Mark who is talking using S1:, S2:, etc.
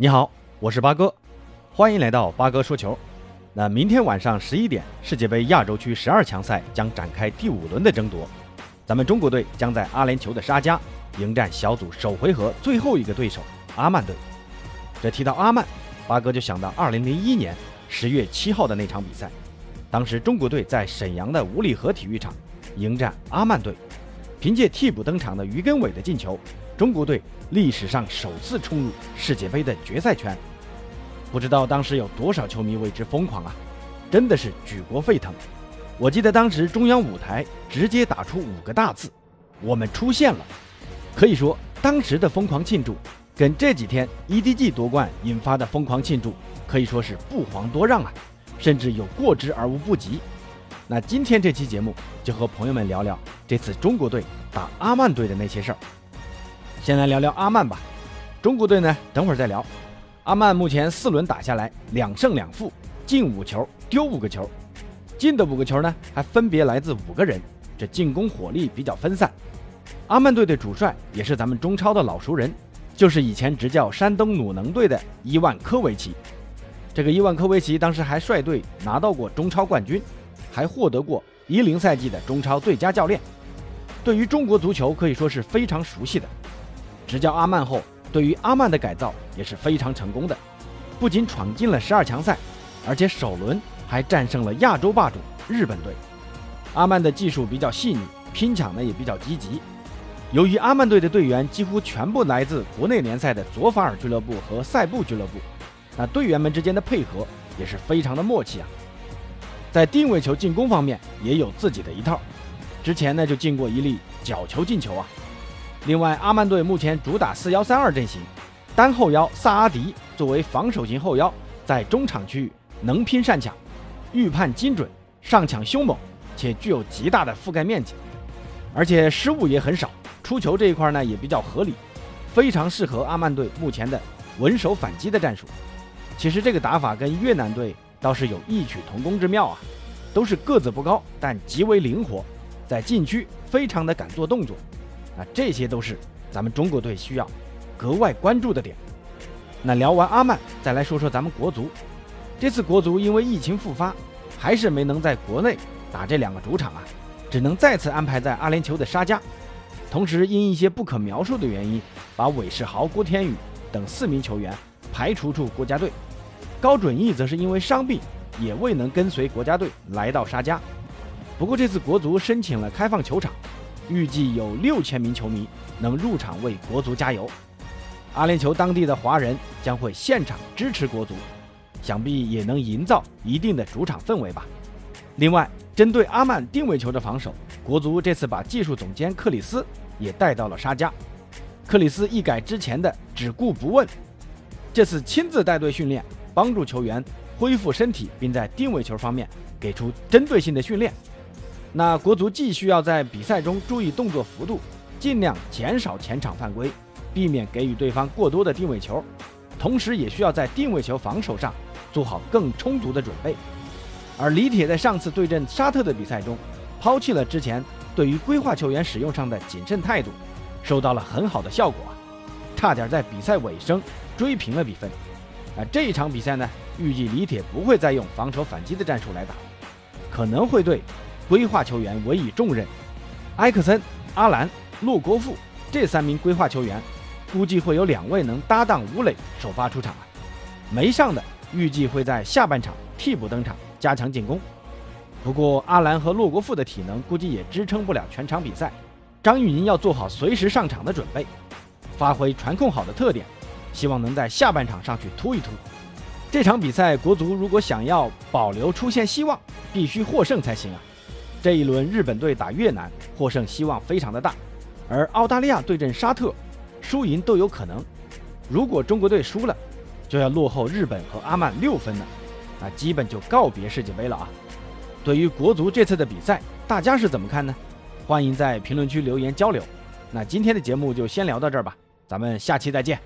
S1: 你好，我是八哥，欢迎来到八哥说球。那明天晚上十一点，世界杯亚洲区十二强赛将展开第五轮的争夺，咱们中国队将在阿联酋的沙加迎战小组首回合最后一个对手阿曼队。这提到阿曼，八哥就想到二零零一年十月七号的那场比赛，当时中国队在沈阳的五里河体育场迎战阿曼队，凭借替补登场的于根伟的进球。中国队历史上首次冲入世界杯的决赛圈，不知道当时有多少球迷为之疯狂啊！真的是举国沸腾。我记得当时中央舞台直接打出五个大字：“我们出现了。”可以说，当时的疯狂庆祝，跟这几天 EDG 夺冠引发的疯狂庆祝可以说是不遑多让啊，甚至有过之而无不及。那今天这期节目就和朋友们聊聊这次中国队打阿曼队的那些事儿。先来聊聊阿曼吧，中国队呢，等会儿再聊。阿曼目前四轮打下来两胜两负，进五球，丢五个球，进的五个球呢还分别来自五个人，这进攻火力比较分散。阿曼队的主帅也是咱们中超的老熟人，就是以前执教山东鲁能队的伊万科维奇。这个伊万科维奇当时还率队拿到过中超冠军，还获得过一零赛季的中超最佳教练，对于中国足球可以说是非常熟悉的。执教阿曼后，对于阿曼的改造也是非常成功的，不仅闯进了十二强赛，而且首轮还战胜了亚洲霸主日本队。阿曼的技术比较细腻，拼抢呢也比较积极。由于阿曼队的队员几乎全部来自国内联赛的佐法尔俱乐部和塞布俱乐部，那队员们之间的配合也是非常的默契啊。在定位球进攻方面也有自己的一套，之前呢就进过一粒角球进球啊。另外，阿曼队目前主打四幺三二阵型，单后腰萨阿迪作为防守型后腰，在中场区域能拼善抢，预判精准，上抢凶猛，且具有极大的覆盖面积，而且失误也很少，出球这一块呢也比较合理，非常适合阿曼队目前的稳守反击的战术。其实这个打法跟越南队倒是有异曲同工之妙啊，都是个子不高，但极为灵活，在禁区非常的敢做动作。啊，这些都是咱们中国队需要格外关注的点。那聊完阿曼，再来说说咱们国足。这次国足因为疫情复发，还是没能在国内打这两个主场啊，只能再次安排在阿联酋的沙加。同时，因一些不可描述的原因，把韦世豪、郭天宇等四名球员排除出国家队。高准翼则是因为伤病，也未能跟随国家队来到沙加。不过，这次国足申请了开放球场。预计有六千名球迷能入场为国足加油，阿联酋当地的华人将会现场支持国足，想必也能营造一定的主场氛围吧。另外，针对阿曼定位球的防守，国足这次把技术总监克里斯也带到了沙加。克里斯一改之前的只顾不问，这次亲自带队训练，帮助球员恢复身体，并在定位球方面给出针对性的训练。那国足既需要在比赛中注意动作幅度，尽量减少前场犯规，避免给予对方过多的定位球，同时也需要在定位球防守上做好更充足的准备。而李铁在上次对阵沙特的比赛中，抛弃了之前对于规划球员使用上的谨慎态度，收到了很好的效果，差点在比赛尾声追平了比分。啊，这一场比赛呢，预计李铁不会再用防守反击的战术来打，可能会对。规划球员委以重任，埃克森、阿兰、洛国富这三名规划球员，估计会有两位能搭档吴磊首发出场啊。没上的预计会在下半场替补登场，加强进攻。不过阿兰和洛国富的体能估计也支撑不了全场比赛，张玉宁要做好随时上场的准备，发挥传控好的特点，希望能在下半场上去突一突。这场比赛国足如果想要保留出线希望，必须获胜才行啊。这一轮日本队打越南，获胜希望非常的大，而澳大利亚对阵沙特，输赢都有可能。如果中国队输了，就要落后日本和阿曼六分了，那基本就告别世界杯了啊！对于国足这次的比赛，大家是怎么看呢？欢迎在评论区留言交流。那今天的节目就先聊到这儿吧，咱们下期再见。